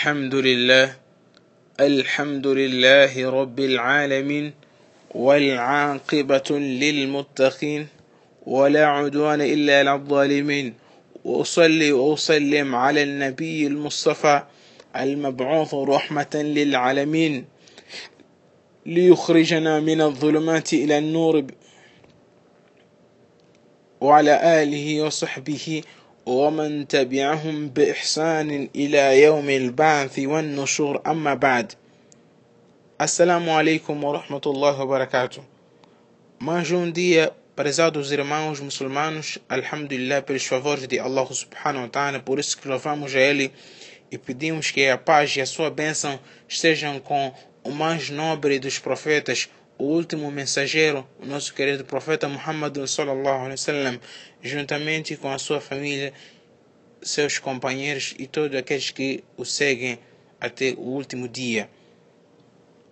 الحمد لله الحمد لله رب العالمين والعاقبة للمتقين ولا عدوان إلا على الظالمين. وأصلي وأسلم على النبي المصطفى المبعوث رحمة للعالمين. ليخرجنا من الظلمات إلى النور وعلى آله وصحبه ومن تبعهم بإحسان إلى يوم البعث والنشور أما بعد Assalamu alaikum wa rahmatullahi wa barakatuh. Mais um dia, prezados irmãos muçulmanos, Alhamdulillah, pelos favores de Allah subhanahu wa ta'ala, por isso que louvamos a Ele e pedimos que a paz e a sua bênção estejam com o mais nobre dos profetas, o último mensageiro, o nosso querido profeta Muhammad sallallahu alaihi wasallam, juntamente com a sua família, seus companheiros e todos aqueles que o seguem até o último dia.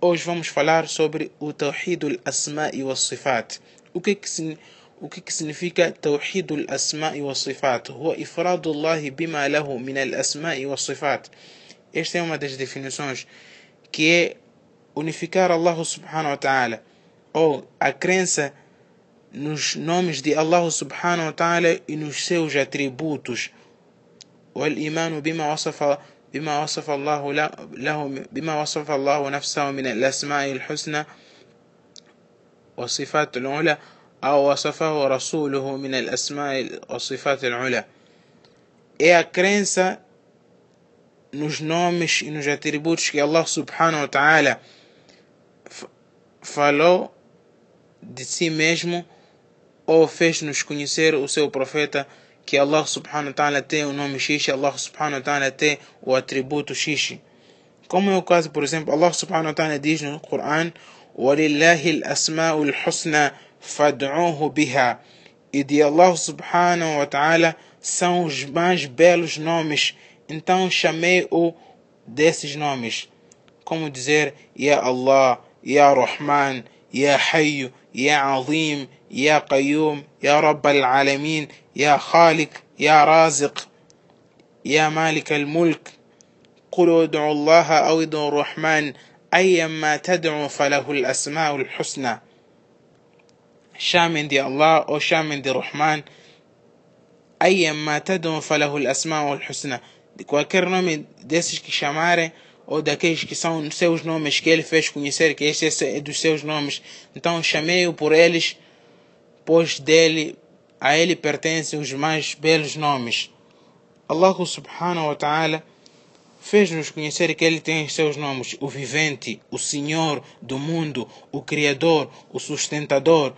Hoje vamos falar sobre o Tawhid al-Asma'i wa Sifat. O que que, o que que significa Tawhid al-Asma'i wa Sifat? هو إفراد الله بما له من الأسماء والصفات. Esta é uma das definições que é unificar Allah subhanahu wa ta'ala ou a crença nos nomes de Allah subhanahu wa ta'ala e nos seus atributos. والإيمان بما وصف بما وصف الله له بما وصف الله نفسه من الأسماء الحسنى والصفات العلى أو وصفه رسوله من الأسماء والصفات العلى é a crença nos nomes e nos atributos que Allah subhanahu wa ta'ala falou de si mesmo ou fez-nos conhecer o seu profeta que Allah subhanahu wa ta'ala tem o nome X, Allah subhanahu wa ta'ala tem o atributo X. Como é o caso, por exemplo, Allah subhanahu wa ta'ala diz no Coran: "Walillahi al-asma'u al-husna fad'uhu biha". E de Allah subhanahu wa ta'ala são os mais belos nomes então chamei-o desses nomes. Como dizer, Ya Allah, Ya Rahman, Ya Hayyu, Ya Azim, Ya Qayyum, Ya Rabb al-Alamin, يا خالق يا رازق يا مالك الملك قل ادعوا الله أو ادعوا الرحمن أيما تدعوا فله الأسماء الحسنى. شامن دي الله أو شامن دي الرحمن أيما تدعوا فله الأسماء الحسنى. De qualquer nome desses que chamarem ou daqueles que são seus nomes que ele fez conhecer que este é dos seus nomes então chamei-o por eles pois dele a ele pertencem os mais belos nomes. Allah subhanahu wa ta'ala fez-nos conhecer que ele tem seus nomes, o vivente, o Senhor do mundo, o Criador, o sustentador.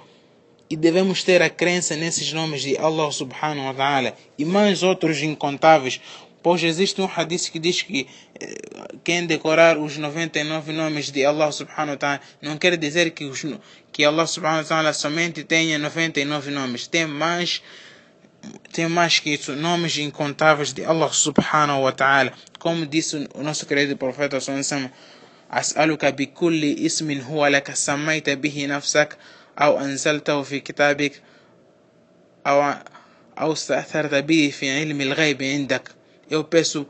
E devemos ter a crença nesses nomes de Allah subhanahu wa ta'ala e mais outros incontáveis, pois existe um hadith que diz que eh, quem decorar os 99 nomes de Allah subhanahu wa ta'ala não quer dizer que, os, que Allah subhanahu wa ta'ala somente tenha 99 nomes. Tem mais, tem mais que isso, nomes incontáveis de Allah subhanahu wa ta'ala. Como disse o nosso querido profeta sallallahu أسألك بكل اسم هو لك سميت به نفسك أو أنزلته في كتابك أو أو استأثرت به في علم الغيب عندك eu peço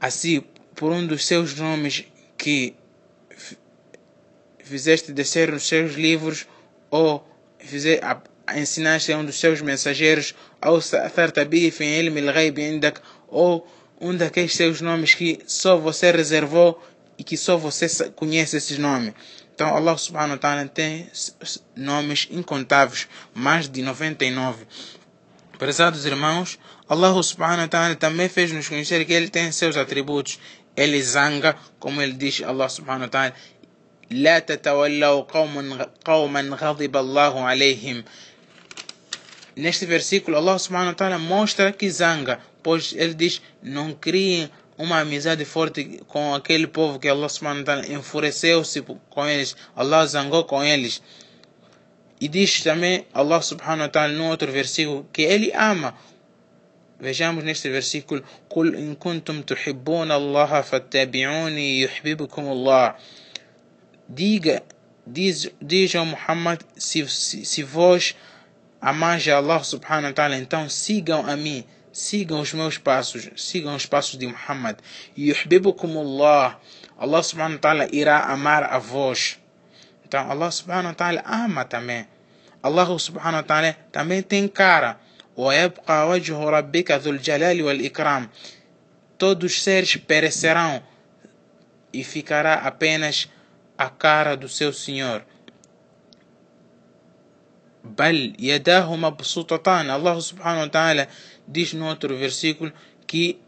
assim por um dos seus nomes que fizeste descer nos seus livros ou fizer, ensinaste a um dos seus mensageiros ou ou um daqueles seus nomes que só você reservou e que só você conhece esses nomes. Então Allah subhanahu wa ta'ala tem nomes incontáveis, mais de 99. Prezados irmãos, Allah subhanahu wa ta'ala também fez nos conhecer que ele tem seus atributos. Ele zanga, como ele diz, Allah subhanahu wa ta'ala, لا تتولوا قوما قوما غضب الله عليهم Neste versículo, Allah subhanahu wa ta'ala mostra que zanga, pois ele diz: não criem uma amizade forte com aquele povo que Allah subhanahu wa ta'ala enfureceu-se com eles, Allah zangou com eles. E diz também Allah subhanahu wa ta'ala num outro versículo que ele ama. Vejamos neste versículo: Qul in kuntum tuhibbun Allah fattabi'uni yuhibbukum Allah. Diga, diz, diz ao Muhammad: se, se, se vós amais Allah subhanahu wa ta'ala, então sigam a mim, sigam os meus passos, sigam os passos de Muhammad. Yuhibbukum Allah. Allah subhanahu wa ta'ala irá amar a vós. Então Allah subhanahu wa ta'ala ama também. Allah subhanahu wa ta'ala também tem cara. ويبقى وجه ربك ذو الجلال والإكرام todos os seres perecerão e ficará apenas a cara do seu Senhor. بل يداه مبسوطتان Allah subhanahu wa ta'ala diz no outro versículo que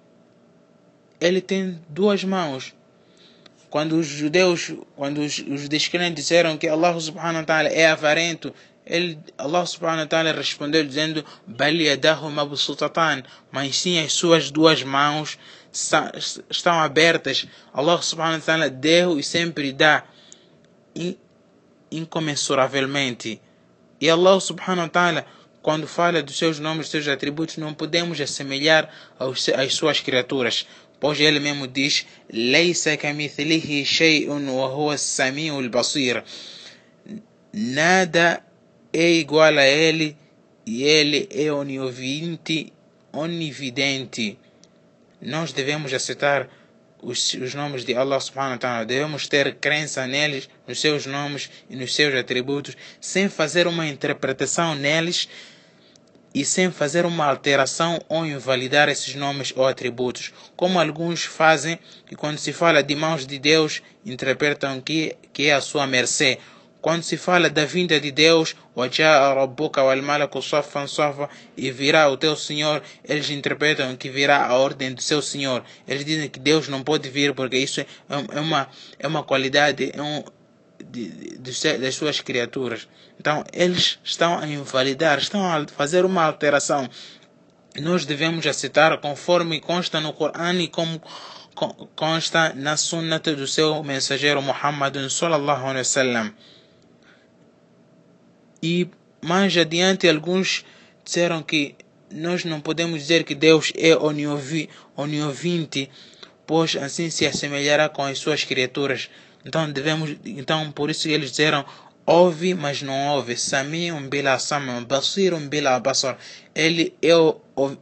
ele tem duas mãos quando os judeus, quando os, os descrentes disseram que Allah subhanahu wa ta'ala é avarento, ele, Allah subhanahu wa ta'ala respondeu dizendo mas sim as suas duas mãos estão abertas Allah subhanahu wa ta'ala deu e sempre dá incomensuravelmente e Allah subhanahu wa ta'ala quando fala dos seus nomes, dos seus atributos, não podemos assemelhar aos, às suas criaturas. Pois ele mesmo diz. Nada é igual a ele e ele é onividente, onividente. Nós devemos aceitar os, os nomes de Allah subhanahu wa ta'ala. Devemos ter crença neles, nos seus nomes e nos seus atributos, sem fazer uma interpretação neles e sem fazer uma alteração ou invalidar esses nomes ou atributos, como alguns fazem e quando se fala de mãos de Deus interpretam que, que é a sua mercê, quando se fala da vinda de Deus, e virá o teu Senhor, eles interpretam que virá a ordem do seu Senhor. Eles dizem que Deus não pode vir porque isso é, é uma, é uma qualidade é um, de, de, das suas criaturas. Então, eles estão a invalidar, estão a fazer uma alteração. Nós devemos aceitar conforme consta no Corão e como consta na sunnata do seu mensageiro Muhammad sallallahu alaihi wasallam. E mais adiante, alguns disseram que nós não podemos dizer que Deus é oniovinte, pois assim se assemelhará com as suas criaturas. Então devemos, então por isso eles disseram ouve, mas não ouve. Samiun bila sam'un, basirun bila basar. Ele é o, o,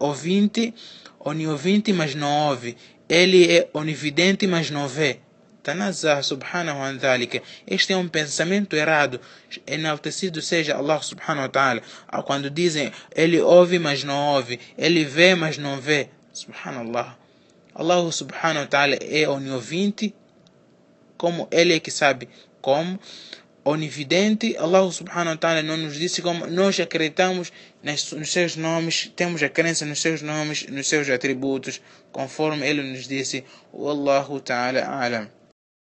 ouvinte, oniovinte, mas não ouve. Ele é onividente, mas não vê. Tanazah subhanahu wa ta'ala. Este é um pensamento errado. Enaltecido seja Allah subhanahu wa ta'ala. Quando dizem ele ouve, mas não ouve, ele vê, mas não vê. Subhanallah. Allah subhanahu wa ta'ala é oniovinte, como ele é que sabe como. Onividente, Allah subhanahu wa ta'ala não nos disse como nós acreditamos nos seus nomes, temos a crença nos seus nomes, nos seus atributos, conforme ele nos disse, Wallahu ta'ala alam.